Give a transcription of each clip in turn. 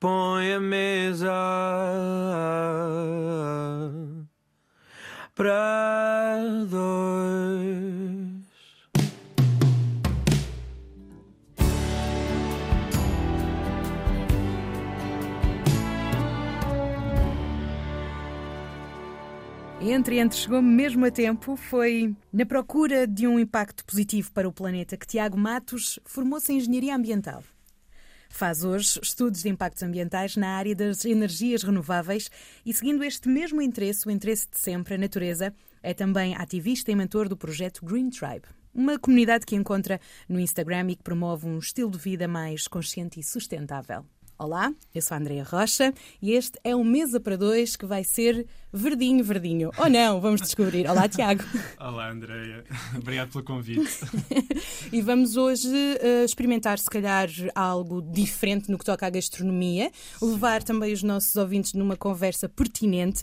põe a mesa para dois. Entre Entre chegou mesmo a tempo. Foi na procura de um impacto positivo para o planeta que Tiago Matos formou-se em Engenharia Ambiental. Faz hoje estudos de impactos ambientais na área das energias renováveis e, seguindo este mesmo interesse, o interesse de sempre, a natureza, é também ativista e mentor do projeto Green Tribe. Uma comunidade que encontra no Instagram e que promove um estilo de vida mais consciente e sustentável. Olá, eu sou a Andrea Rocha e este é o Mesa para Dois que vai ser verdinho, verdinho. Ou não, vamos descobrir. Olá, Tiago. Olá, Andreia. Obrigado pelo convite. e vamos hoje uh, experimentar, se calhar, algo diferente no que toca à gastronomia, Sim. levar também os nossos ouvintes numa conversa pertinente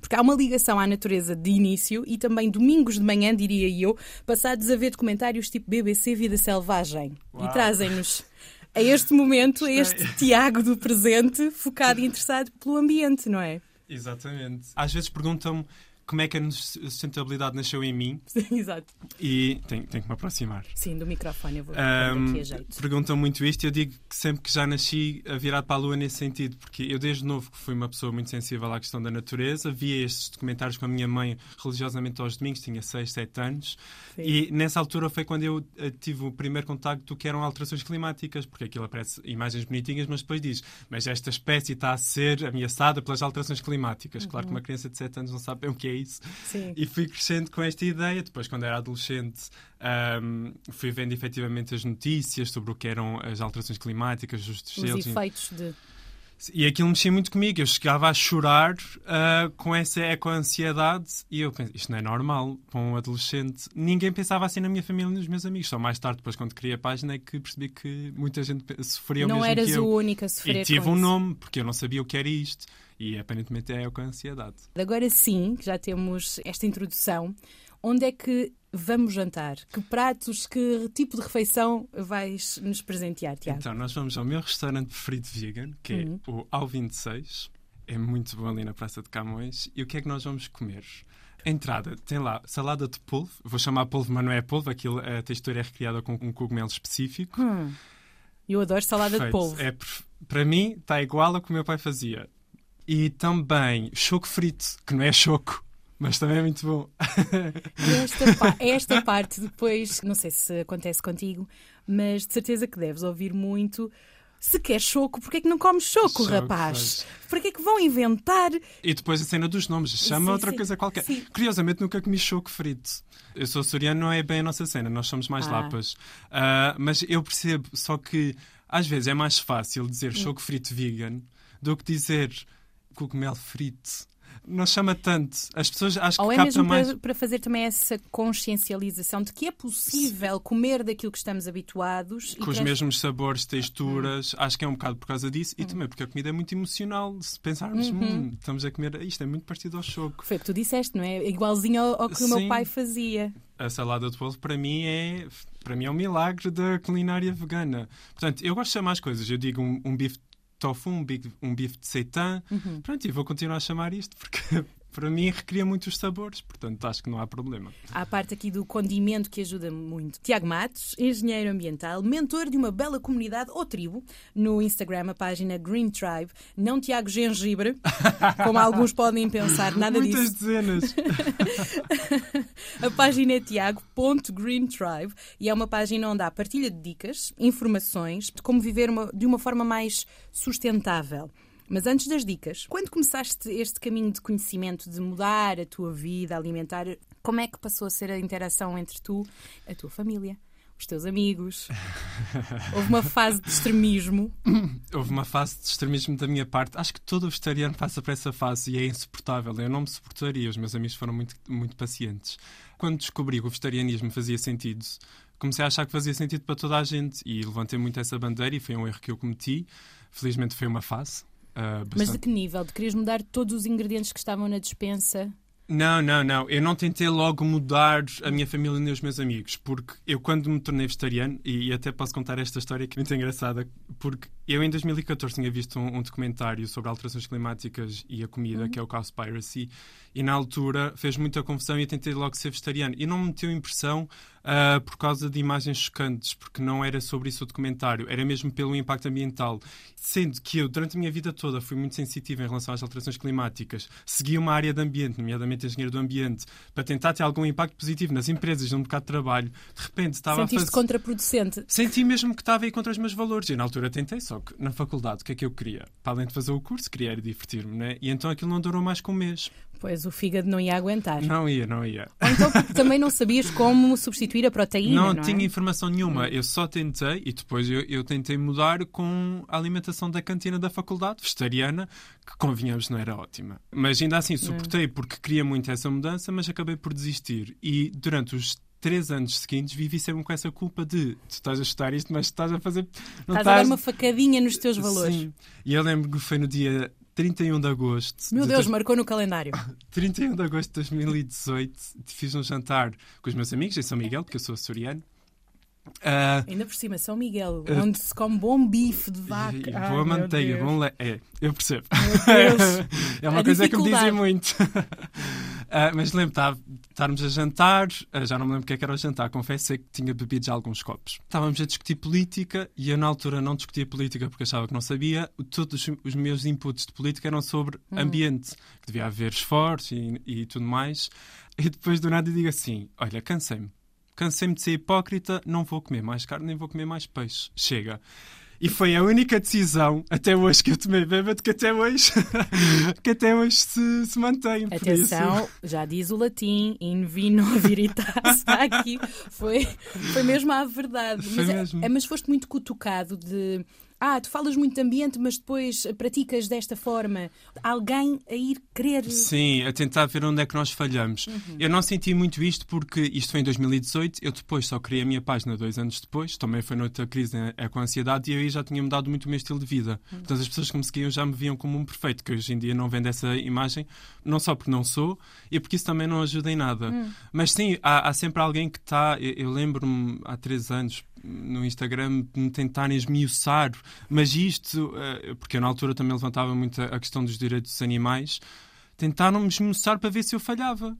porque há uma ligação à natureza de início e também domingos de manhã, diria eu, passados a ver documentários tipo BBC Vida Selvagem. Uau. E trazem-nos a este momento, a este Tiago do presente, focado e interessado pelo ambiente, não é? Exatamente. Às vezes perguntam-me como é que a sustentabilidade nasceu em mim. Exato. E tenho, tenho que me aproximar. Sim, do microfone eu vou um, aqui a jeito. Perguntam muito isto e eu digo que sempre que já nasci virado para a lua nesse sentido, porque eu desde novo que fui uma pessoa muito sensível à questão da natureza, via estes documentários com a minha mãe religiosamente aos domingos, tinha 6, 7 anos, Sim. e nessa altura foi quando eu eh, tive o primeiro contacto que eram alterações climáticas, porque aquilo aparece imagens bonitinhas, mas depois diz, mas esta espécie está a ser ameaçada pelas alterações climáticas. Uhum. Claro que uma criança de 7 anos não sabe bem o que é isso. Sim. E fui crescendo com esta ideia. Depois, quando era adolescente, um, fui vendo efetivamente as notícias sobre o que eram as alterações climáticas, os, os efeitos de. E aquilo mexia muito comigo. Eu chegava a chorar uh, com essa eco-ansiedade e eu pensei, isto não é normal para um adolescente. Ninguém pensava assim na minha família e nos meus amigos. Só mais tarde, depois, quando criei a página, é que percebi que muita gente sofria não o mesmo que eu. Não eras o único a sofrer E tive um isso. nome, porque eu não sabia o que era isto. E aparentemente é com a ansiedade. Agora sim, que já temos esta introdução, onde é que vamos jantar? Que pratos, que tipo de refeição vais nos presentear, Tiago? Então, nós vamos ao meu restaurante preferido vegan, que é uhum. o Ao 26. É muito bom ali na Praça de Camões. E o que é que nós vamos comer? A entrada tem lá salada de polvo. Vou chamar polvo, mas não é polvo. Aquilo, a textura é recriada com um cogumelo específico. Hum. Eu adoro salada Perfeito. de polvo. É, para mim, está igual ao que o meu pai fazia. E também choco frito, que não é choco, mas também é muito bom. Esta, esta parte depois, não sei se acontece contigo, mas de certeza que deves ouvir muito. Se quer choco, porquê é que não comes choco, choco rapaz? Porquê é que vão inventar? E depois a cena dos nomes, chama sim, outra sim, coisa qualquer. Sim. Curiosamente, nunca comi choco frito. Eu sou soriano, não é bem a nossa cena, nós somos mais ah. lapas. Uh, mas eu percebo, só que às vezes é mais fácil dizer hum. choco frito vegan do que dizer cogumelo frito. Não chama tanto. As pessoas acho Ou que é mesmo mais... para, para, fazer também essa consciencialização de que é possível comer daquilo que estamos habituados. Com os trans... mesmos sabores, texturas. Hum. Acho que é um bocado por causa disso. Hum. E também porque a comida é muito emocional. Se pensarmos, uhum. hum, estamos a comer. Isto é muito parecido ao choco. Foi o que tu disseste, não é? Igualzinho ao, ao que Sim. o meu pai fazia. A salada de polvo, para mim, é para mim é um milagre da culinária vegana. Portanto, eu gosto de chamar as coisas. Eu digo um, um bife tofu, um, bife, um bife de seitã. Uhum. Pronto, e vou continuar a chamar isto porque para mim recria muitos sabores, portanto acho que não há problema. Há a parte aqui do condimento que ajuda muito. Tiago Matos, engenheiro ambiental, mentor de uma bela comunidade ou tribo, no Instagram, a página Green Tribe, não Tiago Gengibre, como alguns podem pensar, nada Muitas disso. Muitas dezenas. a página é tiago.greentribe e é uma página onde há partilha de dicas, informações de como viver uma, de uma forma mais sustentável. Mas antes das dicas, quando começaste este caminho de conhecimento, de mudar a tua vida alimentar, como é que passou a ser a interação entre tu, a tua família? Os teus amigos? Houve uma fase de extremismo? Houve uma fase de extremismo da minha parte. Acho que todo o vegetariano passa por essa fase e é insuportável. Eu não me suportaria. Os meus amigos foram muito, muito pacientes. Quando descobri que o vegetarianismo fazia sentido, comecei a achar que fazia sentido para toda a gente e levantei muito essa bandeira e foi um erro que eu cometi. Felizmente foi uma fase. Uh, Mas de que nível? De queres mudar todos os ingredientes que estavam na dispensa? Não, não, não. Eu não tentei logo mudar a minha família nem os meus amigos, porque eu, quando me tornei vegetariano, e até posso contar esta história que é muito engraçada, porque eu em 2014 tinha visto um, um documentário sobre alterações climáticas e a comida, Uhum. que é o Cowspiracy, e na altura fez muita confusão e eu tentei logo ser vegetariano. E não me meteu impressão ah, por causa de imagens chocantes, porque não era sobre isso o documentário, era mesmo pelo impacto ambiental. Sendo que eu, durante a minha vida toda, fui muito sensitivo em relação às alterações climáticas, segui uma área de ambiente, nomeadamente engenheiro do ambiente, para tentar ter algum impacto positivo nas empresas, no mercado de trabalho, de repente estava a Sentiste fazer. contraproducente. Senti mesmo que estava aí contra os meus valores. E na altura tentei, só que na faculdade, o que é que eu queria? Para além de fazer o curso, queria era divertir-me, né? E então aquilo não durou mais que um mês. Pois o fígado não ia aguentar. Não ia, não ia. Ou então porque também não sabias como substituir a proteína, não, Não, é? tinha informação nenhuma. Eu só tentei e depois eu, eu tentei mudar com a alimentação da cantina da faculdade, vegetariana, que convenhamos não era ótima. Mas ainda assim suportei porque queria muito essa mudança, mas acabei por desistir. E durante os três anos seguintes vivi sempre com essa culpa de tu estás a estudar isto, mas estás a fazer. Não Estás a dar uma facadinha nos teus valores. Sim. E eu lembro que foi no dia 31 de agosto. Meu de Deus, dois- marcou no calendário. 31 de agosto de 2018, fiz um jantar com os meus amigos em São Miguel, porque eu sou açoriano. Ah, Ainda por cima, São Miguel, Uh, onde se come bom bife de vaca. e Ai, boa manteiga, Deus. bom le... É, eu percebo. É uma A coisa que me dizem muito. Ah, mas lembro, tá, estarmos a jantar, ah, já não me lembro o que é que era o jantar, confesso que tinha bebido já alguns copos. Estávamos a discutir política e eu na altura não discutia política porque achava que não sabia. Todos os- os meus inputs de política eram sobre Hum. ambiente, que devia haver esforço e, e tudo mais. E depois do nada eu digo assim: olha, cansei-me. Cansei-me de ser hipócrita, não vou comer mais carne, nem vou comer mais peixe. Chega. E foi a única decisão, até hoje, que eu tomei bêbado, que até hoje, que até hoje se, se mantém. Isso- Atenção, já diz o latim, in vino veritas, aqui foi, foi mesmo a verdade. Mas, é-. É, mas foste muito cutucado de ah, tu falas muito de ambiente, mas depois praticas desta forma. Alguém a ir querer. Sim, a tentar ver onde é que nós falhamos. Uhum. Eu não senti muito isto porque isto foi em 2018, eu depois só criei a minha página dois anos depois, também foi noutra crise né, é com a ansiedade e eu aí já tinha mudado muito o meu estilo de vida. Uhum. Portanto, as pessoas que me seguiam já me viam como um perfeito, que hoje em dia não vendo essa imagem, não só porque não sou e porque isso também não ajuda em nada. Hum. Mas sim, há, há sempre alguém que está. Eu, eu lembro-me há três anos no Instagram me tentarem esmiuçar, mas isto, eh, porque eu na altura também levantava muito a questão dos direitos dos animais, tentaram-me esmiuçar para ver se eu falhava.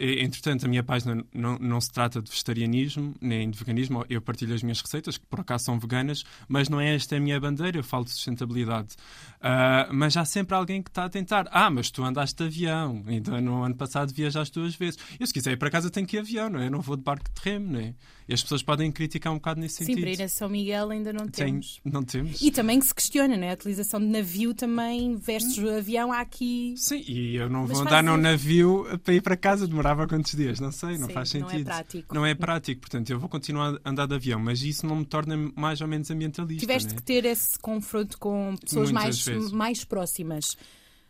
Entretanto, a minha página não, não se trata de vegetarianismo nem de veganismo. Eu partilho as minhas receitas, que por acaso são veganas, mas não é esta a minha bandeira. Eu falo de sustentabilidade. Ah, mas há sempre alguém que está a tentar. Ah, mas tu andaste de avião. Então, no ano passado viajaste duas vezes. Eu, se quiser ir para casa, tenho que ir avião, não é? Eu não vou de barco de remo, não é? E as pessoas podem criticar um bocado nesse Sim, sentido. para ir a São Miguel ainda não Tem- temos. não temos. E também que se questiona, né? A utilização de navio também versus Hum. avião há aqui. Sim, e eu não Mas vou andar num navio para ir para casa, demorava quantos dias? Não sei, não Sim, faz não é sentido. prático. Não é prático, portanto, eu vou continuar a andar de avião, mas isso não me torna mais ou menos ambientalista. Tiveste né? que ter esse confronto com pessoas Muitas mais, vezes. mais próximas.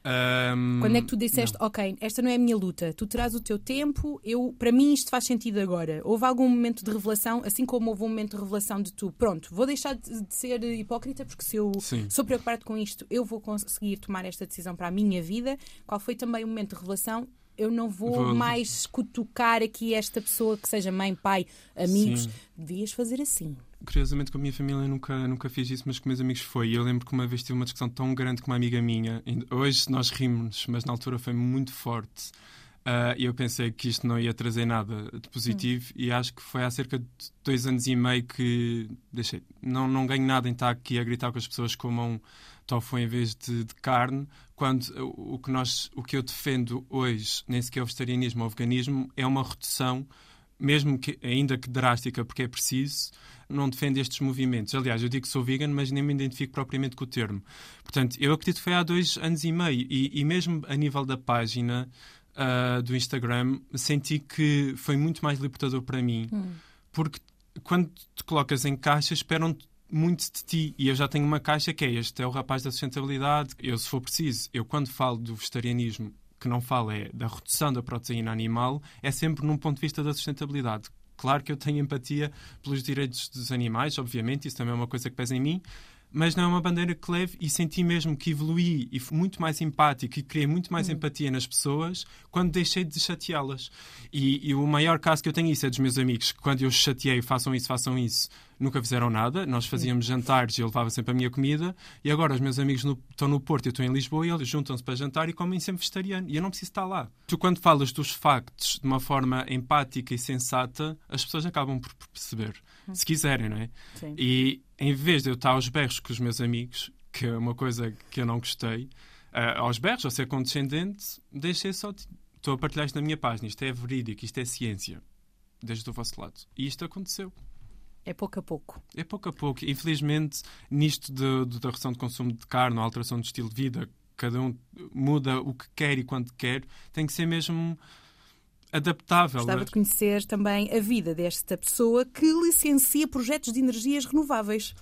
Ahm, Quando é que tu disseste, ok, esta não é a minha luta, tu terás o teu tempo, eu, para mim isto faz sentido agora. Houve algum momento de revelação, assim como houve um momento de revelação de tu, pronto, vou deixar de, de ser hipócrita porque se eu Sim. sou preocupado com isto, eu vou conseguir tomar esta decisão para a minha vida. Qual foi também o momento de revelação? Eu não vou, Vou- mais cutucar aqui esta pessoa que seja mãe, pai, amigos. Sim. Devias fazer assim. Curiosamente, com a minha família nunca, nunca fiz isso, mas com meus amigos foi. E eu lembro que uma vez tive uma discussão tão grande com uma amiga minha. Hoje nós rimos, mas na altura foi muito forte. Ah, E eu pensei que isto não ia trazer nada de positivo e acho que foi há cerca de dois anos e meio que deixei. Não, não ganho nada em estar aqui a gritar com as pessoas que comam tofu em vez de, de carne, quando o, o que nós, o que eu defendo hoje, nem sequer o vegetarianismo ou o veganismo, é uma redução mesmo que ainda que drástica, porque é preciso, não defende estes movimentos. Aliás, eu digo que sou vegan, mas nem me identifico propriamente com o termo. Portanto, eu acredito que foi há dois anos e meio, e, e mesmo a nível da página ah, do Instagram, senti que foi muito mais libertador para mim, porque quando te colocas em caixas, esperam muito de ti. E eu já tenho uma caixa que é este: é o rapaz da sustentabilidade. Eu, se for preciso, eu quando falo do vegetarianismo, que não falo é da redução da proteína animal, é sempre num ponto de vista da sustentabilidade. Claro que eu tenho empatia pelos direitos dos animais, obviamente, isso também é uma coisa que pesa em mim, mas não é uma bandeira que leve e senti mesmo que evoluí e fui muito mais empático e criei muito mais empatia nas pessoas quando deixei de chateá-las. E, e o maior caso que eu tenho isso é dos meus amigos, que quando eu chateei, façam isso, façam isso, nunca fizeram nada. Nós fazíamos jantares e eu levava sempre a minha comida. E agora os meus amigos no- estão no Porto e eu estou em Lisboa e eles juntam-se para jantar e comem sempre vegetariano. E eu não preciso estar lá. Tu, quando falas dos factos de uma forma empática e sensata, as pessoas acabam por perceber. Se quiserem, não é? Sim. E em vez de eu estar aos berros com os meus amigos, que é uma coisa que eu não gostei, ah, aos berros, ou ser condescendente, deixei só. Estou a partilhar isto na minha página. Isto é verídico, isto é ciência. Desde o vosso lado. E isto aconteceu. É pouco a pouco. É pouco a pouco. Infelizmente, nisto de, de- da redução de consumo de carne, ou alteração de estilo de vida, cada um muda o que quer e quando quer, tem que ser mesmo adaptável. Gostava de conhecer também a vida desta pessoa que licencia projetos de energias renováveis.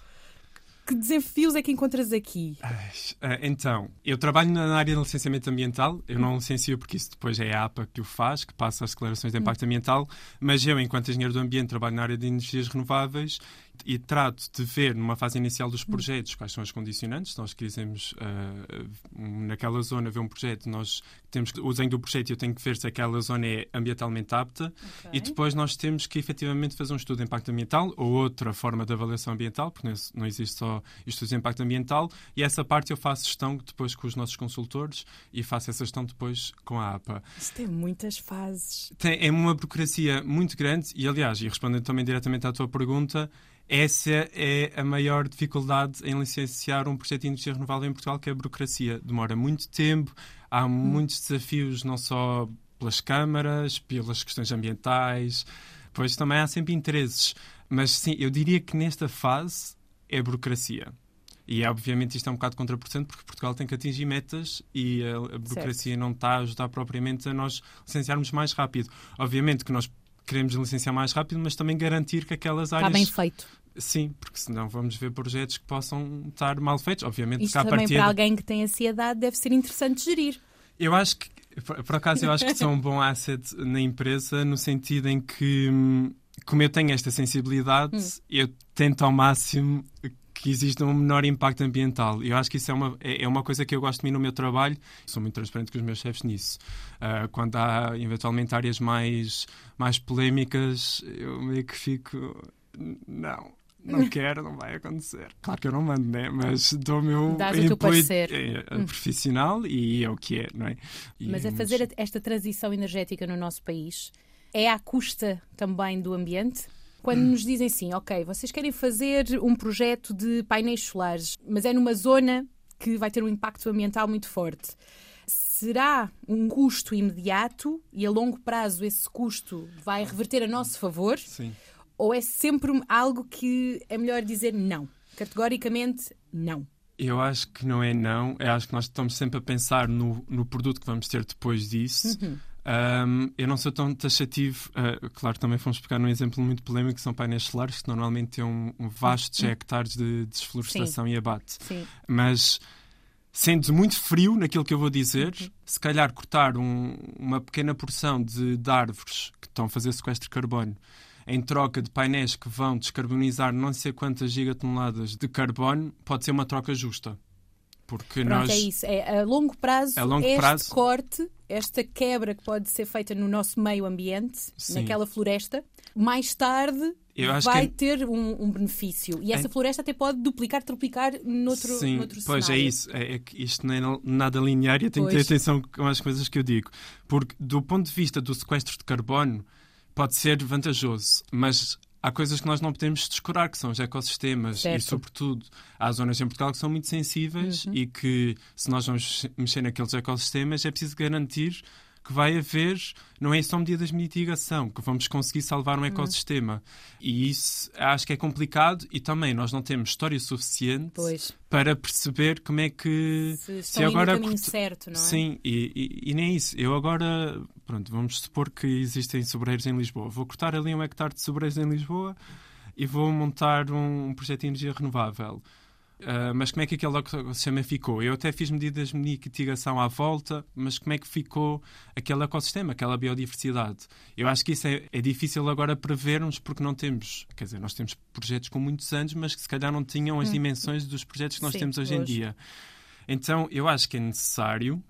Que desafios é que encontras aqui? Ah, Então, eu trabalho na área de licenciamento ambiental. Eu não licencio porque isso depois é a APA que o faz, que passa as declarações de impacto ambiental. Mas eu, enquanto engenheiro do ambiente, trabalho na área de energias renováveis e trato de ver, numa fase inicial dos projetos, quais são as condicionantes. Nós quisermos, ah, naquela zona, ver um projeto, nós temos que, o desenho do projeto, eu tenho que ver se aquela zona é ambientalmente apta. E depois nós temos que efetivamente fazer um estudo de impacto ambiental ou outra forma de avaliação ambiental, porque não- não existe só estudos de impacto ambiental, e essa parte eu faço gestão depois com os nossos consultores e faço essa gestão depois com a APA. Isto tem muitas fases. Tem, é uma burocracia muito grande e, aliás, e respondendo também diretamente à tua pergunta, essa é a maior dificuldade em licenciar um projeto de energia renovável em Portugal, que é a burocracia. Demora muito tempo, há muitos desafios, não só pelas câmaras, pelas questões ambientais, pois também há sempre interesses. Mas sim, eu diria que nesta fase é burocracia. E obviamente isto é um bocado contraproducente porque Portugal tem que atingir metas e a, burocracia não está a ajudar propriamente a nós licenciarmos mais rápido. Obviamente que nós queremos licenciar mais rápido, mas também garantir que aquelas Está áreas. bem feito. Sim, porque senão vamos ver projetos que possam estar mal feitos. Obviamente Isto também partida... para alguém que tem ansiedade deve ser interessante gerir. Eu acho que, por, acaso, eu acho que são um bom asset na empresa, no sentido em que, hum, como eu tenho esta sensibilidade, eu tento ao máximo que exista um menor impacto ambiental. Eu acho que isso é uma, é é uma coisa que eu gosto de mim no meu trabalho. Sou muito transparente com os meus chefes nisso. Ah, quando há, eventualmente, áreas mais, mais polémicas, eu meio que fico... Não. Não quero, não vai acontecer. Claro que eu não mando, né? Mas dou o meu Dás o parecer. é, é profissional e é o que é, não é? E Mas a fazer esta transição energética no nosso país é à custa também do ambiente? Quando nos dizem assim, ok, vocês querem fazer um projeto de painéis solares, mas é numa zona que vai ter um impacto ambiental muito forte. Será um custo imediato e a longo prazo esse custo vai reverter a nosso favor? Sim. Ou é sempre algo que é melhor dizer não? Categoricamente, não. Eu acho que não é não. Eu acho que nós estamos sempre a pensar no, no produto que vamos ter depois disso. Um, eu não sou tão taxativo. uh, claro, também fomos pegar num exemplo muito polémico, que são painéis solares, que normalmente têm um, um vastos hectares de desflorestação e abate. Sim. Mas sendo muito frio naquilo que eu vou dizer, se calhar cortar um- uma pequena porção de, de árvores que estão a fazer sequestro de carbono em troca de painéis que vão descarbonizar não sei quantas gigatoneladas de carbono, pode ser uma troca justa. Porque Pronto, nós. é isso. É a longo prazo, A longo este prazo- corte, esta quebra que pode ser feita no nosso meio ambiente, Sim. naquela floresta, mais tarde vai que é- ter um, um benefício. E essa É- floresta até pode duplicar, triplicar noutro, Sim, noutro pois é cenário. isso. É, é que isto não é nada linear e eu tenho que ter atenção com as coisas que eu digo. Porque, do ponto de vista do sequestro de carbono, pode ser vantajoso, mas há coisas que nós não podemos descurar, que são os ecossistemas Certo. e, sobretudo, há zonas em Portugal que são muito sensíveis Uhum. e que, se nós vamos mexer naqueles ecossistemas, é preciso garantir que vai haver, não é só medidas de mitigação, que vamos conseguir salvar um Uhum. ecossistema. E isso acho que é complicado e também nós não temos história suficiente Pois. para perceber como é que Se estão indo no caminho corta- certo, não é? Sim, e, e- e nem isso. Eu agora, pronto, vamos supor que existem sobreiros em Lisboa. Vou cortar ali um hectare de sobreiros em Lisboa e vou montar um, um projeto de energia renovável. Uh, mas como é que aquele ecossistema ficou? Eu até fiz medidas de mitigação à volta, mas como é que ficou aquele ecossistema, aquela biodiversidade? Eu acho que isso é, é, difícil agora prevermos porque não temos, quer dizer, nós temos projetos com muitos anos, mas que se calhar não tinham as hum. dimensões dos projetos que nós Sim, temos hoje, hoje em dia. Então, eu acho que é necessário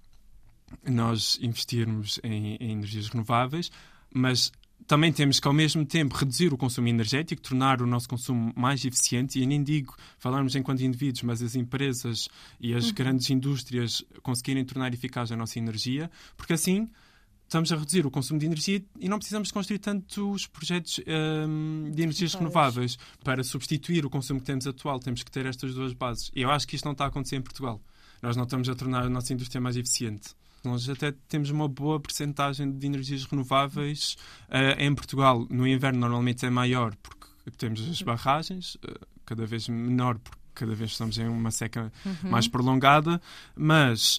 nós investirmos em, em energias renováveis, mas também temos que, ao mesmo tempo, reduzir o consumo energético, tornar o nosso consumo mais eficiente. E nem digo falarmos enquanto indivíduos, mas as empresas e as uhum. grandes indústrias conseguirem tornar eficaz a nossa energia, porque assim estamos a reduzir o consumo de energia e não precisamos construir tantos projetos um, de energias renováveis para substituir o consumo que temos atual. Temos que ter estas duas bases. E eu acho que isto não está a acontecer em Portugal. Nós não estamos a tornar a nossa indústria mais eficiente. Nós até temos uma boa percentagem de energias renováveis uh, em Portugal. No inverno normalmente é maior porque temos as barragens, uh, cada vez menor porque cada vez estamos em uma seca uhum. mais prolongada, mas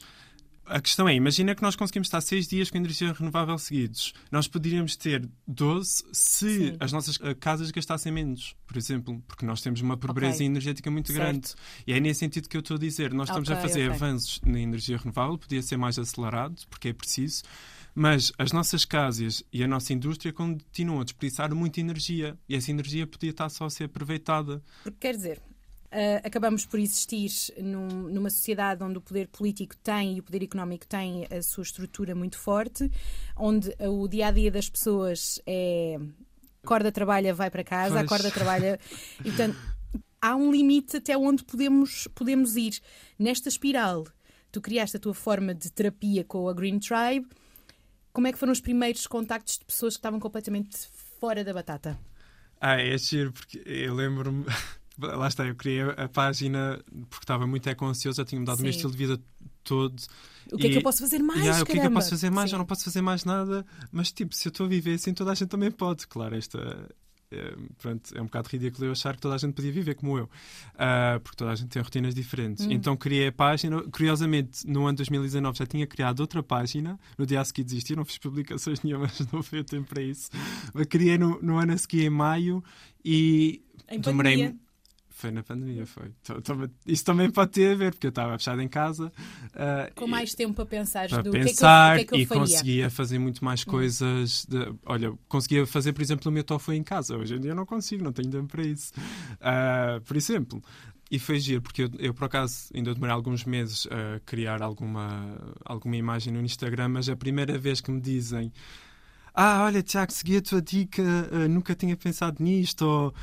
a questão é, imagina que nós conseguimos estar seis dias com energia renovável seguidos. Nós poderíamos ter 12 se Sim. as nossas eh, casas gastassem menos, por exemplo, porque nós temos uma pobreza okay. energética muito certo. grande. E é nesse sentido que eu estou a dizer. Nós estamos okay, a fazer okay. avanços na energia renovável, podia ser mais acelerado, porque é preciso, mas as nossas casas e a nossa indústria continuam a desperdiçar muita energia e essa energia podia estar só a ser aproveitada. Porque quer dizer, Uh, acabamos por existir num, numa sociedade onde o poder político tem e o poder económico tem a sua estrutura muito forte, onde o dia a dia das pessoas é acorda, trabalha, vai para casa, pois. acorda, trabalha. E, portanto, há um limite até onde podemos, podemos ir. Nesta espiral, tu criaste a tua forma de terapia com a Green Tribe. Como é que foram os primeiros contactos de pessoas que estavam completamente fora da batata? Ah, é giro, porque eu lembro-me lá está, eu criei a página porque estava muito eco-ansioso, já tinha mudado Sim. o meu estilo de vida todo. O que e, é que eu posso fazer mais? Yeah, o que é que eu posso fazer mais? Sim. Eu não posso fazer mais nada. Mas, tipo, se eu estou a viver assim, toda a gente também pode. Claro, esta. É, pronto, é um bocado ridículo eu achar que toda a gente podia viver como eu, uh, porque toda a gente tem rotinas diferentes. Hum. Então criei a página. Curiosamente, no ano 2019 já tinha criado outra página. No dia a seguir desisti, não fiz publicações nenhumas, não foi o tempo para isso. Mas criei no, no ano a seguir, em maio, e em demorei. Foi na pandemia, foi. Isso também pode ter a ver, porque eu estava fechado em casa. Uh, Com mais tempo para pensar do pensar que é que eu, que é que eu e conseguia fazer muito mais hum. coisas. De, olha, conseguia fazer, por exemplo, o meu tofu em casa. Hoje em dia não consigo, não tenho tempo para isso. Uh, por exemplo. E foi giro, porque eu, eu, por acaso ainda demorei alguns meses a criar alguma, alguma imagem no Instagram, mas é a primeira vez que me dizem ah, olha, Tiago, segui a tua dica, uh, nunca tinha pensado nisto, ou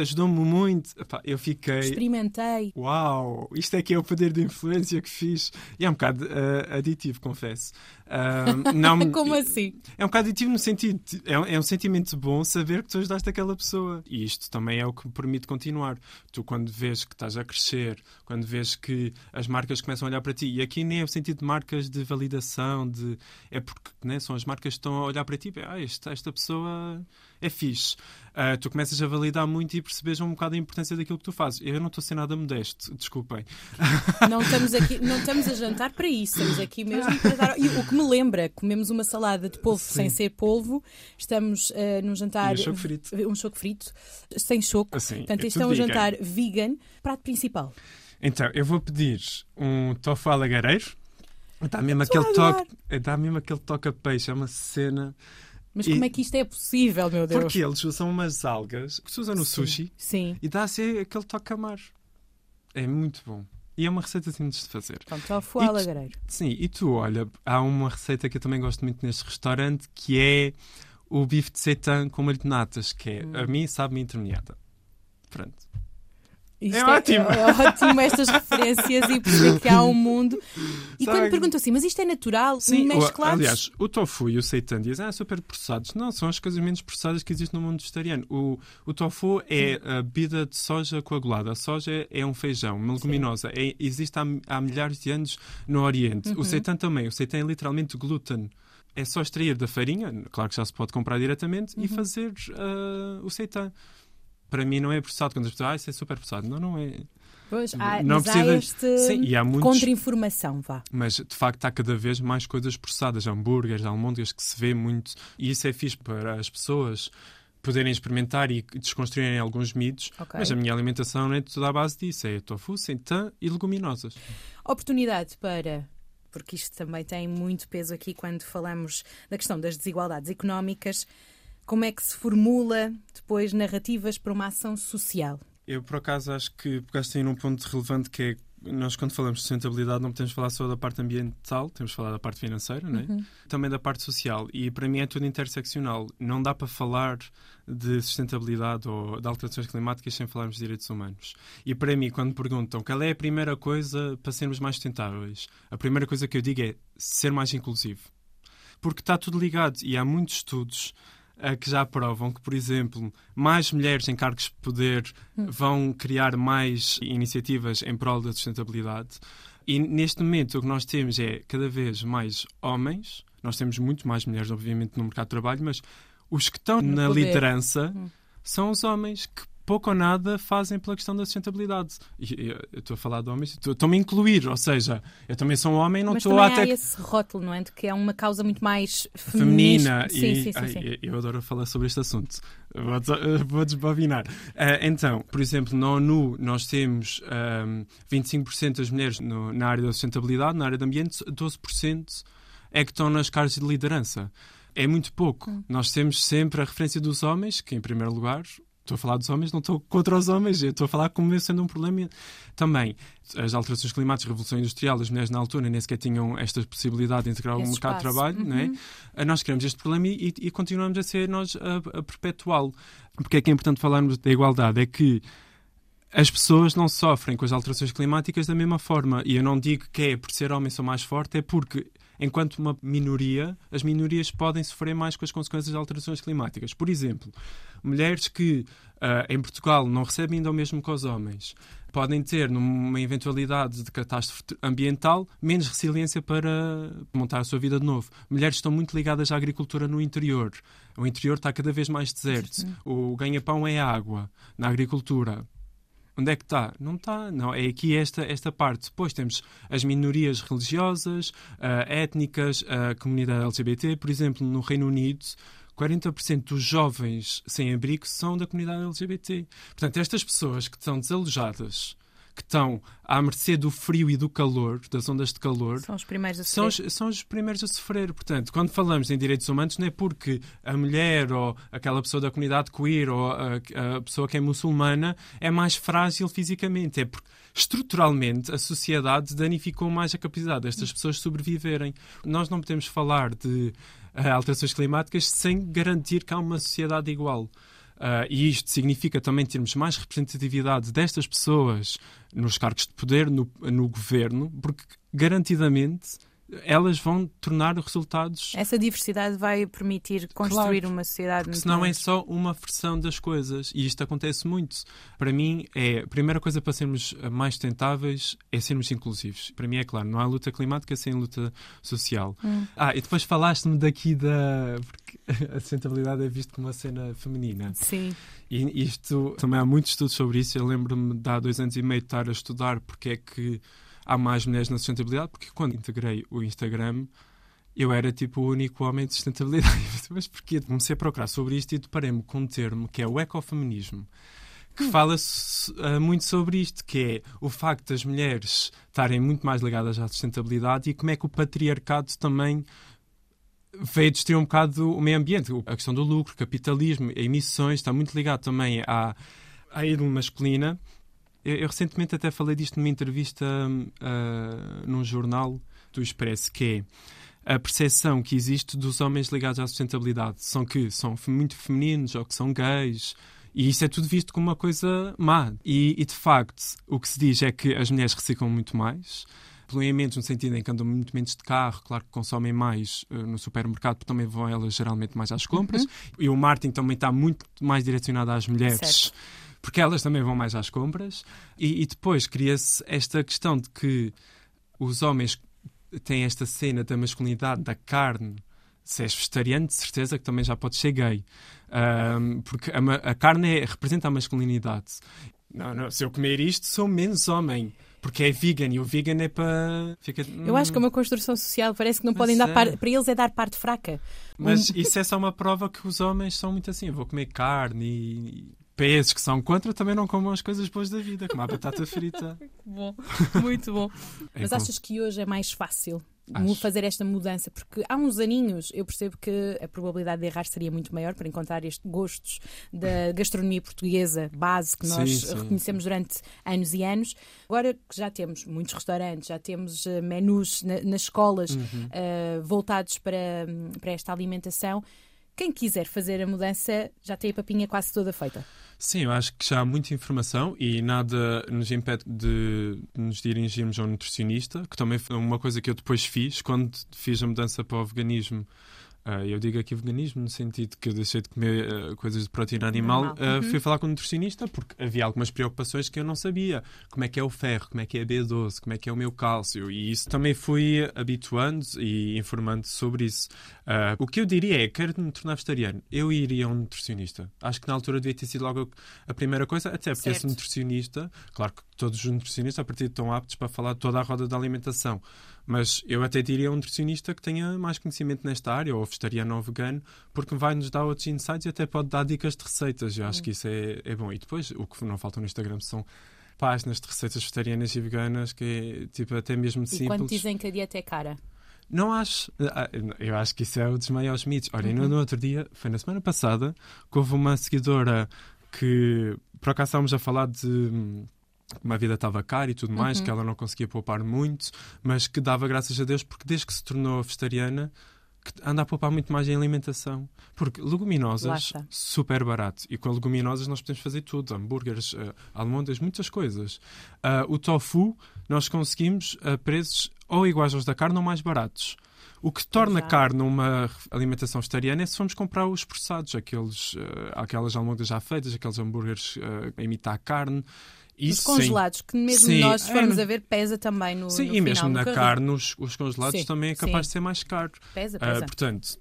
ajudou-me muito. Epá, eu fiquei. Experimentei. Uau, isto é que é o poder de influência que fiz. E é um bocado uh, aditivo, confesso. Uh, não, Como assim? É um bocado aditivo no sentido. É, é, um sentimento bom saber que tu ajudaste aquela pessoa. E isto também é o que me permite continuar. Tu, quando vês que estás a crescer, quando vês que as marcas começam a olhar para ti, e aqui nem é o sentido de marcas de validação, de, é porque né, são as marcas que estão a olhar para ti. Ah, esta, esta pessoa é fixe. Uh, tu começas a validar muito e percebes um bocado a importância daquilo que tu fazes. Eu não estou a ser nada modesto, desculpem. Não estamos aqui, não estamos a jantar para isso, estamos aqui mesmo para dar. E o que me lembra, comemos uma salada de polvo Sim. sem ser polvo, estamos uh, num jantar. E um choco frito. Um choco frito, sem choco. Assim, Portanto, é este é um vegan. jantar vegan. Prato principal. Então, eu vou pedir um tofu alagareiro. Dá mesmo, aquele toque, dá mesmo aquele toque a peixe, é uma cena mas e... como é que isto é possível, meu Deus? Porque eles usam umas algas que se usam no sim, sushi sim. e dá-se aquele toque a mar. É muito bom. E é uma receita simples de fazer. Então, tofu à lagareiro. Sim, e tu, olha, há uma receita que eu também gosto muito neste restaurante que é o bife de seitan com molho de natas, que é, hum. a mim sabe-me intermediata. Pronto. Isto é, é ótimo. É, ótimo estas referências e perceber que há um mundo. E Sabe? quando perguntam assim, mas isto é natural? Sim, mesclados? aliás, o tofu e o seitan dizem, ah, super processados. Não, são as coisas menos processadas que existem no mundo vegetariano. O, o tofu é a bebida de soja coagulada. A soja é um feijão, uma leguminosa. É, existe há, há, milhares de anos no Oriente. Uhum. O seitan também. O seitan é literalmente glúten é só extrair da farinha, claro que já se pode comprar diretamente, uhum. e fazer uh, o seitan para mim não é processado. Quando as pessoas ah, isso é super processado. Não, não é. Pois, há, não precisa... este Sim, e há muitos... contra-informação, vá. Mas, de facto, há cada vez mais coisas processadas. Hambúrgueres, almôndegas, que se vê muito. E isso é fixe para as pessoas poderem experimentar e desconstruírem alguns mitos. Ok. Mas a minha alimentação não é toda à base disso. É tofu, seitan e leguminosas. Oportunidade para. Porque isto também tem muito peso aqui quando falamos da questão das desigualdades económicas. Como é que se formula depois narrativas para uma ação social? Eu, por acaso, acho que pegaste aí num ponto relevante que é nós, quando falamos de sustentabilidade, não podemos falar só da parte ambiental, temos de falar da parte financeira, né? também da parte social. E para mim é tudo interseccional. Não dá para falar de sustentabilidade ou de alterações climáticas sem falarmos de direitos humanos. E para mim, quando perguntam qual é a primeira coisa para sermos mais sustentáveis, a primeira coisa que eu digo é ser mais inclusivo. Porque está tudo ligado e há muitos estudos que já provam que, por exemplo, mais mulheres em cargos de poder vão criar mais iniciativas em prol da sustentabilidade. E neste momento o que nós temos é cada vez mais homens, nós temos muito mais mulheres, obviamente, no mercado de trabalho, mas os que estão No na poder. liderança são os homens que pouco ou nada fazem pela questão da sustentabilidade. E eu estou a falar de homens, estou- estou-me a incluir, ou seja, eu também sou um homem, não Mas estou até há esse rótulo, não é? De que é uma causa muito mais feminina. feminina. Sim, e, sim, sim, ai, sim. Eu adoro falar sobre este assunto. Vou, vou desbobinar. Ah, então, por exemplo, na ONU nós temos ahm, 25% das mulheres no- na área da sustentabilidade, na área do ambiente, 12% é que estão nas cargos de liderança. É muito pouco. Hum. Nós temos sempre a referência dos homens, que em primeiro lugar. Estou a falar dos homens, não estou contra os homens, estou a falar como sendo um problema também. As alterações climáticas, a Revolução Industrial, as mulheres na altura nem sequer tinham esta possibilidade de integrar o Esse mercado de espaço. trabalho, não é? Uhum. Uh, Nós criamos este problema e, e continuamos a ser nós a, a perpetuá-lo. Porque é que é importante falarmos da igualdade? É que as pessoas não sofrem com as alterações climáticas da mesma forma. E eu não digo que é por ser homem sou mais forte, é porque, enquanto uma minoria, as minorias podem sofrer mais com as consequências das alterações climáticas. Por exemplo, mulheres que ah, em Portugal não recebem ainda o mesmo que os homens podem ter, numa eventualidade de catástrofe ambiental, menos resiliência para montar a sua vida de novo. Mulheres estão muito ligadas à agricultura no interior. O interior está cada vez mais deserto. O ganha-pão é a água na agricultura. Onde é que está? Não está. Não, é aqui esta, esta parte. Depois temos as minorias religiosas, ah, étnicas, a comunidade LGBT. Por exemplo, no Reino Unido, 40% dos jovens sem abrigo são da comunidade LGBT. Portanto, estas pessoas que estão desalojadas, que estão à mercê do frio e do calor, das ondas de calor, São os primeiros a são sofrer. os, são os primeiros a sofrer. Portanto, quando falamos em direitos humanos, não é porque a mulher ou aquela pessoa da comunidade queer ou a, a pessoa que é muçulmana é mais frágil fisicamente. É porque, estruturalmente, a sociedade danificou mais a capacidade destas pessoas sobreviverem. Nós não podemos falar de ah, alterações climáticas sem garantir que há uma sociedade igual. Ah, e isto significa também termos mais representatividade destas pessoas nos cargos de poder, no, no governo, porque garantidamente elas vão tornar resultados. Essa diversidade vai permitir construir Claro. uma sociedade Porque senão é só uma versão das coisas. E isto acontece muito. Para mim, é a primeira coisa para sermos mais sustentáveis é sermos inclusivos. Para mim é claro, não há luta climática sem luta social. Hum. Ah, e depois falaste-me daqui da. Porque a sustentabilidade é visto como uma cena feminina. Sim. E isto também há muitos estudos sobre isso. Eu lembro-me de há dois anos e meio de estar a estudar porque é que há mais mulheres na sustentabilidade, porque quando integrei o Instagram eu era tipo o único homem de sustentabilidade. Mas porquê? Comecei a procurar sobre isto e deparei-me com um termo que é o ecofeminismo. Que fala so- ah, muito sobre isto, que é o facto das mulheres estarem muito mais ligadas à sustentabilidade e como é que o patriarcado também veio destruir um bocado o meio ambiente. A questão do lucro, capitalismo, emissões, está muito ligado também à, à ídolo masculina. Eu, eu recentemente até falei disto numa entrevista ah, num jornal do Expresso, que é a percepção que existe dos homens ligados à sustentabilidade. São que são muito femininos ou que são gays. E isso é tudo visto como uma coisa má. E, e, de facto, o que se diz é que as mulheres reciclam muito mais. Poluem menos no sentido em que andam muito menos de carro, claro que consomem mais eh, no supermercado, porque também vão elas geralmente mais às compras. E o marketing também está muito mais direcionado às mulheres Certo. Porque elas também vão mais às compras. E, e depois cria-se esta questão de que os homens têm esta cena da masculinidade, da carne. Se és vegetariano, de certeza que também já podes ser gay. Ahm, porque a, a carne é- representa a masculinidade. Não, não, se eu comer isto, sou menos homem. porque é vegan e o vegan é para. Fica... Eu acho que é uma construção social, parece que não Mas podem dar é. par... para eles é dar parte fraca. Mas isso é só uma prova que os homens são muito assim. Eu vou comer carne e. Para esses que são contra, também não comam as coisas boas da vida, como a batata frita. Bom, muito bom. É Mas com- achas que hoje é mais fácil Acho. fazer esta mudança? Porque há uns aninhos eu percebo que a probabilidade de errar seria muito maior para encontrar estes gostos da gastronomia portuguesa base que nós Sim, sim, reconhecemos durante anos e anos. Agora que já temos muitos restaurantes, já temos eh, menus na- nas escolas Uhum. eh, voltados para, para esta alimentação. Quem quiser fazer a mudança já tem a papinha quase toda feita. Sim, eu acho que já há muita informação e nada nos impede de nos dirigirmos a um nutricionista, que também foi uma coisa que eu depois fiz quando fiz a mudança para o veganismo. Ah, eu digo aqui veganismo no sentido que eu deixei de comer ah, coisas de proteína animal. Ah, Uhum. Fui falar com um nutricionista porque havia algumas preocupações que eu não sabia. Como é que é o ferro, como é que é a B12, como é que é o meu cálcio. E isso também fui habituando e informando sobre isso. Ah, o que eu diria é, quero me tornar vegetariano, eu iria a um nutricionista. Acho que na altura devia ter sido logo a primeira coisa, até porque esse Certo. nutricionista, claro que todos os nutricionistas a partir estão aptos para falar de toda a roda da alimentação, mas eu até diria a um nutricionista que tenha mais conhecimento nesta área, ou vegetariano ou vegano, porque vai nos dar outros insights e até pode dar dicas de receitas. Eu acho que isso é, é bom. E depois, o que não falta no Instagram são páginas de receitas vegetarianas e veganas que é tipo até mesmo E simples. quando dizem que a dieta é cara? Não acho. ah, Eu acho que isso é um dos maiores mitos. Olha, Uhum. no, no outro dia, foi na semana passada, que houve uma seguidora que, por acaso, estávamos a falar de. Hum, como a vida estava cara e tudo mais, Uhum. que ela não conseguia poupar muito, mas que dava graças a Deus porque desde que se tornou vegetariana que anda a poupar muito mais em alimentação. Porque leguminosas, super barato. E com leguminosas nós podemos fazer tudo: hambúrgueres, eh, almôndegas, muitas coisas. Ah, o tofu, nós conseguimos a preços ou iguais aos da carne ou mais baratos. O que torna a Já. carne uma alimentação vegetariana é se formos comprar os processados, aqueles, eh, aquelas almôndegas já feitas, aqueles hambúrgueres eh, a imitar carne. Os Isso sim. congelados, que mesmo Sim, nós, se formos é. a ver, pesa também no, Sim, no e mesmo final, no na carne, os, os congelados Sim, também é capaz sim. de ser mais caro. Pesa, Ah, pesa. portanto,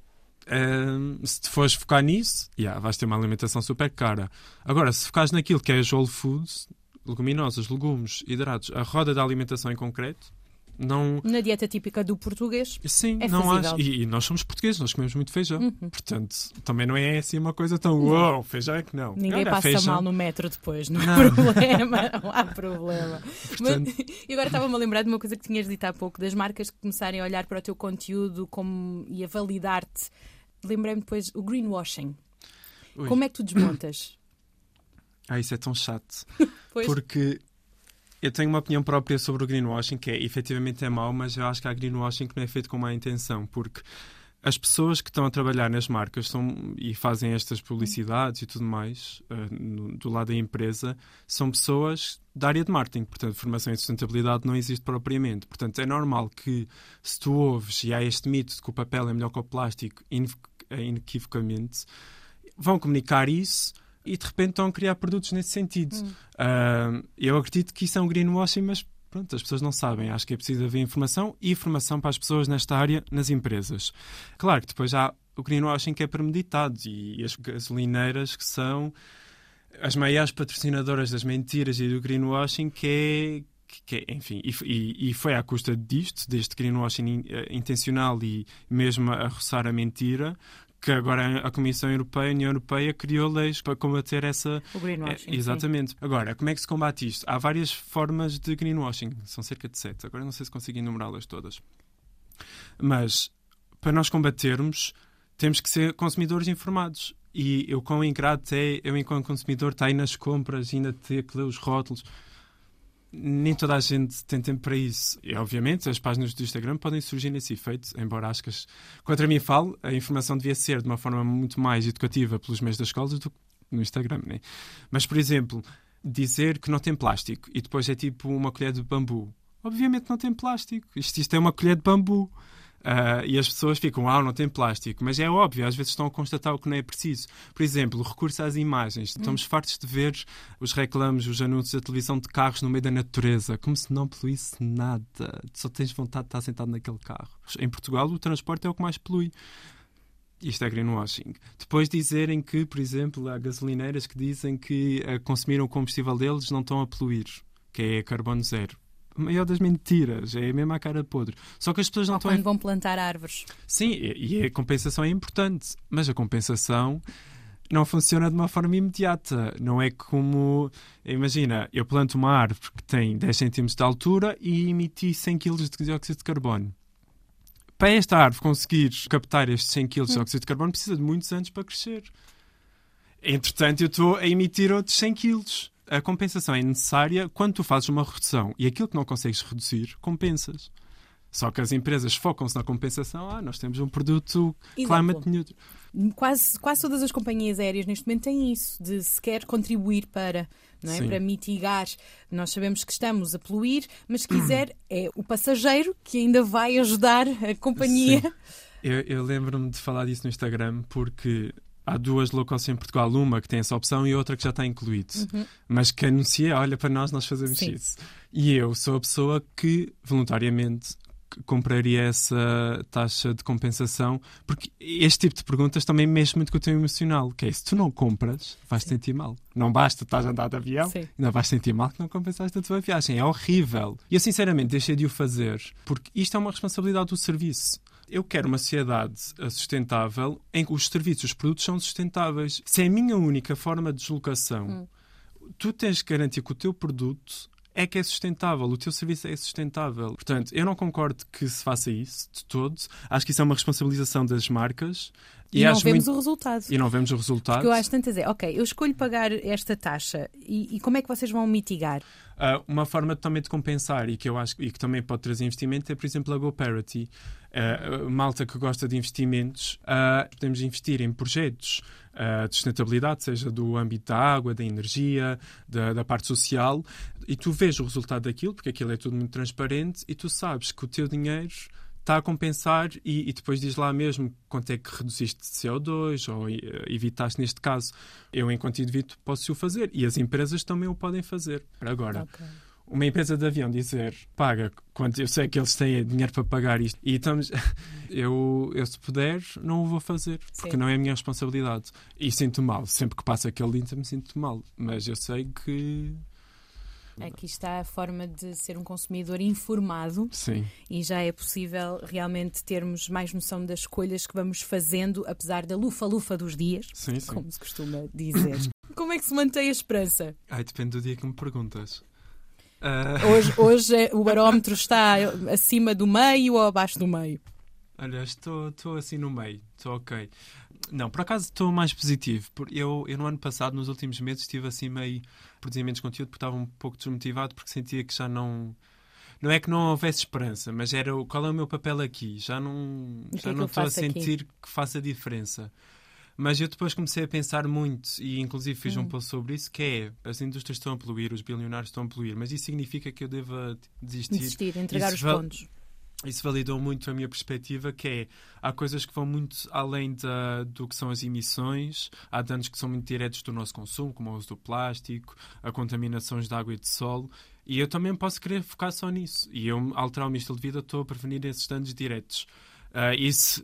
ah, se te fores focar nisso, yeah, vais ter uma alimentação super cara. Agora, se focares naquilo que é as whole foods, leguminosas, legumes, hidratos, a roda da alimentação em concreto, não. Na dieta típica do português, Sim, É não fazível. acho. E, e nós somos portugueses, nós comemos muito feijão. Uhum. Portanto, também não é assim uma coisa tão. Uou, feijão é que não. ninguém Olha, passa feijão, mal no metro depois, não há Não. problema, não há problema. Portanto, Mas- e agora estava-me a lembrar de uma coisa que tinhas dito há pouco, das marcas que começarem a olhar para o teu conteúdo como, e a validar-te. Lembrei-me depois o greenwashing. ui. Como é que tu desmontas? Ah, isso é tão chato. Pois, Porque eu tenho uma opinião própria sobre o greenwashing, que é efetivamente é mau, mas eu acho que há greenwashing que não é feito com má intenção, porque as pessoas que estão a trabalhar nas marcas são, e fazem estas publicidades e tudo mais, eh, no- do lado da empresa, são pessoas da área de marketing. Portanto, formação em sustentabilidade não existe propriamente. Portanto, é normal que, se tu ouves e há este mito de que o papel é melhor que o plástico, inequ- inequivocamente, vão comunicar isso e de repente estão a criar produtos nesse sentido. Ah, eu acredito que isso é um greenwashing, mas pronto, as pessoas não sabem. Acho que é preciso haver informação e formação para as pessoas nesta área, nas empresas. Claro que depois há o greenwashing que é premeditado e as gasolineiras que são as maiores patrocinadoras das mentiras e do greenwashing que é que é, enfim, e, e- foi à custa disto, deste greenwashing in- eh, intencional e mesmo a roçar a mentira, que agora a Comissão Europeia, a União Europeia, criou leis para combater essa, o greenwashing. é, exatamente. Agora, como é que se combate isto? Há várias formas de greenwashing, são cerca de sete. Agora não sei se consigo enumerá-las todas. Mas, para nós combatermos, temos que ser consumidores informados. E eu, quão ingrato é, eu, enquanto consumidor, está aí nas compras, ainda ter que ler os rótulos. Nem toda a gente tem tempo para isso. E, obviamente, as páginas do Instagram podem surgir nesse efeito, embora acho que, contra mim falo, a informação devia ser de uma forma muito mais educativa pelos meios das escolas do que no Instagram, né? Mas, por exemplo, dizer que não tem plástico e depois é tipo uma colher de bambu. Obviamente não tem plástico. Isto, isto é uma colher de bambu. Ah, e as pessoas ficam, ah, não tem plástico. Mas é óbvio, às vezes estão a constatar o que não é preciso. Por exemplo, o recurso às imagens. Estamos fartos de ver os reclames, os anúncios da televisão de carros no meio da natureza, como se não poluísse nada. Só tens vontade de estar sentado naquele carro. Em Portugal, o transporte é o que mais polui. Isto é greenwashing. Depois dizerem que, por exemplo, há gasolineiras que dizem que a consumir o combustível deles não estão a poluir, que é carbono zero. Maior das mentiras, é mesmo a cara podre. Só que as pessoas não estão a Quando vão plantar árvores. Sim, e a compensação é importante, mas a compensação não funciona de uma forma imediata. Não é como. Imagina, eu planto uma árvore que tem 10 cm de altura e emiti 100 kg de dióxido de carbono. Para esta árvore conseguir captar estes 100 kg de dióxido de carbono, precisa de muitos anos para crescer. Entretanto, eu estou a emitir outros 100 kg. A compensação é necessária quando tu fazes uma redução e aquilo que não consegues reduzir, compensas. Só que as empresas focam-se na compensação. Ah, nós temos um produto Exemplo. climate neutral. Quase, quase todas as companhias aéreas neste momento têm isso, de sequer contribuir para, não é? Sim. para mitigar. Nós sabemos que estamos a poluir, mas se quiser, é o passageiro que ainda vai ajudar a companhia. Sim. Eu, eu lembro-me de falar disso no Instagram porque há duas low cost em Portugal, uma que tem essa opção e outra que já está incluído. Mas que anuncia, olha, para nós nós fazemos Sim. isso. E eu sou a pessoa que voluntariamente compraria essa taxa de compensação, porque este tipo de perguntas também mexe muito com o teu emocional, que é se tu não compras, vais te sentir mal. Não basta estás a andar de avião, Sim. ainda vais sentir mal que não compensaste a tua viagem. É horrível. E eu sinceramente deixei de o fazer, porque isto é uma responsabilidade do serviço. Eu quero uma sociedade eh, sustentável em que os serviços, os produtos são sustentáveis. Se é a minha única forma de deslocação, tu tens que garantir que o teu produto é que é sustentável, o teu serviço é sustentável. Portanto, eu não concordo que se faça isso de todo. Acho que isso é uma responsabilização das marcas. E, não acho vemos muito- o resultado. E não vemos o resultado. Porque eu acho tantas é, ok, eu escolho pagar esta taxa e, e como é que vocês vão mitigar? Ah, uma forma também de compensar e que eu acho e que também pode trazer investimento é, por exemplo, a GoParity. Ah, malta que gosta de investimentos, ah, podemos investir em projetos ah, de sustentabilidade, seja do âmbito da água, da energia, da, da parte social, e tu vês o resultado daquilo, porque aquilo é tudo muito transparente, e tu sabes que o teu dinheiro está a compensar e, e depois diz lá mesmo quanto é que reduziste de CO2 ou eh, evitaste neste caso. Eu, enquanto indivíduo, posso o fazer e as empresas também o podem fazer. Agora, Ok. Uma empresa de avião dizer paga quando eu sei que eles têm dinheiro para pagar isto e estamos eu, eu se puder não o vou fazer porque Sim. não é a minha responsabilidade e sinto mal sempre que passa aquele limite me sinto mal mas eu sei que Aqui está a forma de ser um consumidor informado sim e já é possível realmente termos mais noção das escolhas que vamos fazendo, apesar da lufa-lufa dos dias, sim sim como se costuma dizer. Como é que se mantém a esperança? ai depende do dia que me perguntas Ah, Hoje, hoje é- o barómetro está acima do meio ou abaixo do meio? Olha, estou, estou assim no meio, estou ok. Não, por acaso estou mais positivo. Eu, eu no ano passado, nos últimos meses, estive assim meio produzindo menos conteúdo porque estava um pouco desmotivado porque sentia que já não. Não é que não houvesse esperança, mas era qual é o meu papel aqui? Já não, é já que não estou a faço aqui? sentir que faça diferença. Mas eu depois comecei a pensar muito e inclusive fiz Hum. um post sobre isso, que é as indústrias estão a poluir, os bilionários estão a poluir, mas isso significa que eu deva desistir. Desistir, entregar Isso os pontos. Isso validou muito a minha perspectiva, que é há coisas que vão muito além da, do que são as emissões, há danos que são muito diretos do nosso consumo, como o uso do plástico, a contaminações de água e de solo, e eu também posso querer focar só nisso. E eu, alterar o meu estilo de vida, estou a prevenir esses danos diretos. Ah, isso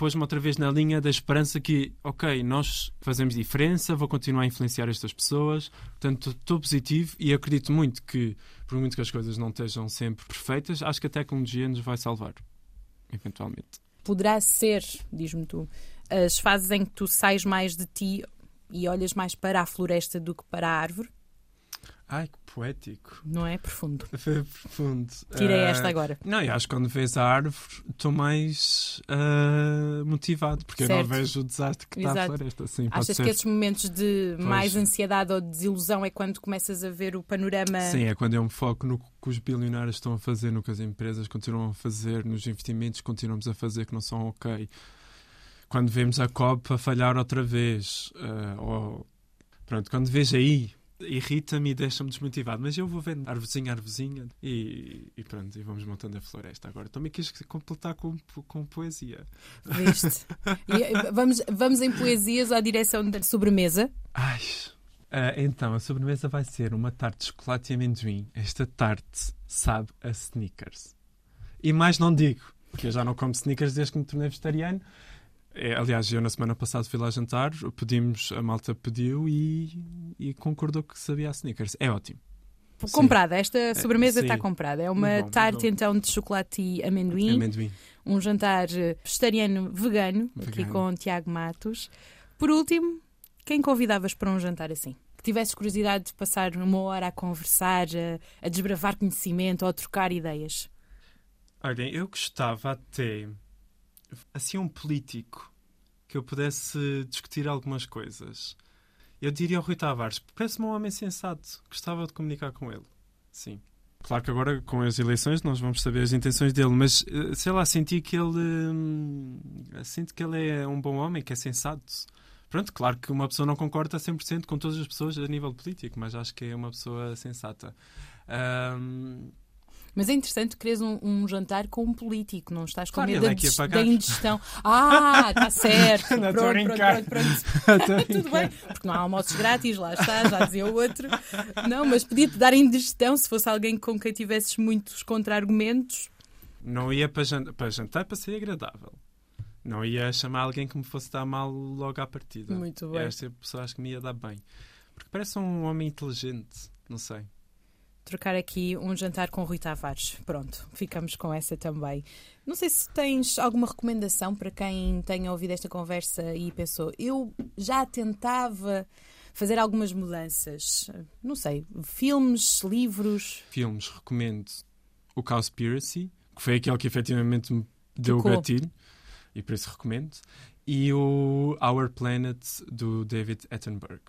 pôs-me outra vez na linha da esperança que, ok, nós fazemos diferença, vou continuar a influenciar estas pessoas, portanto estou positivo e acredito muito que, por muito que as coisas não estejam sempre perfeitas, acho que a tecnologia nos vai salvar, eventualmente. Poderá ser, diz-me tu, as fases em que tu sais mais de ti e olhas mais para a floresta do que para a árvore, Ai, que poético. não é? Profundo. Foi profundo. Tirei Ah, esta agora. Não, eu acho que quando vês a árvore estou mais ah, motivado, porque eu Certo. não vejo o desastre que está a floresta. Sim, Achas que esses momentos de Pois. mais ansiedade ou de desilusão é quando começas a ver o panorama? Sim, é quando eu me foco no que os bilionários estão a fazer, no que as empresas continuam a fazer, nos investimentos que continuamos a fazer que não são ok. Quando vemos a COP a falhar outra vez, ah, ou pronto, quando vejo aí, irrita-me e deixa-me desmotivado. Mas eu vou vendo arvozinha, arvozinha e, e pronto, e vamos montando a floresta. Agora também quis completar com, com poesia. Viste? E, vamos, vamos em poesias à direção da sobremesa. Ai. Ah, então, a sobremesa vai ser uma tarte de chocolate e amendoim. Esta tarte sabe a sneakers. E mais não digo, porque eu já não como sneakers desde que me tornei vegetariano. É, aliás, eu na semana passada fui lá jantar, pedimos, a malta pediu e, e concordou que sabia a sneakers. É ótimo. comprada. Esta sobremesa sim. está comprada. É uma bom, tarte bom. então de chocolate e amendoim. Amendoim. Um jantar eh, vegetariano vegano, aqui Vegano. com Tiago Matos. Por último, quem convidavas para um jantar assim? Que tivesses curiosidade de passar uma hora a conversar, a, a desbravar conhecimento ou a trocar ideias? Olhem, eu gostava até, assim, um político que eu pudesse discutir algumas coisas. Eu diria ao Rui Tavares, parece-me um homem sensato. Gostava de comunicar com ele. Sim. Claro que agora, com as eleições, nós vamos saber as intenções dele, mas, eh, sei lá, senti que ele... hum, Sinto que ele é um bom homem, que é sensato. Pronto, claro que uma pessoa não concorda 100% com todas as pessoas a nível político, mas acho que é uma pessoa sensata. Hum, Mas é interessante que queres um, um jantar com um político, não estás com Claro, medo da, é da indigestão. Ah, está certo. Não, pronto, pronto, brincar. pronto, pronto. Tudo bem, porque não há almoços grátis, lá está, já dizia o outro. Não, mas podia-te dar indigestão se fosse alguém com quem tivesses muitos contra-argumentos. Não ia para jantar, para jantar para ser agradável. Não ia chamar alguém que me fosse dar mal logo à partida. Muito bem. Esta pessoa acho que me ia dar bem. Porque parece um homem inteligente. Não sei. Trocar aqui um jantar com Rui Tavares. Pronto, ficamos com essa também. Não sei se tens alguma recomendação para quem tenha ouvido esta conversa e pensou, eu já tentava fazer algumas mudanças. Não sei, filmes, livros. Filmes, recomendo o Cowspiracy, que foi aquele que efetivamente me deu Tocou. o gatilho. E por isso recomendo. E o Our Planet, do David Attenborough.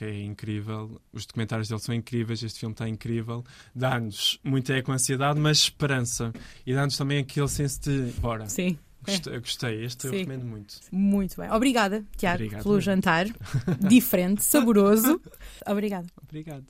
Que é incrível, os documentários dele são incríveis, este filme está incrível, dá-nos muita eco ansiedade, mas esperança, e dá-nos também aquele senso de bora, Sim. Gostei, gostei. este eu Sim. recomendo muito. Muito bem. Obrigada, Tiago, Obrigado, pelo eu. jantar. Diferente, saboroso. Obrigada. Obrigado.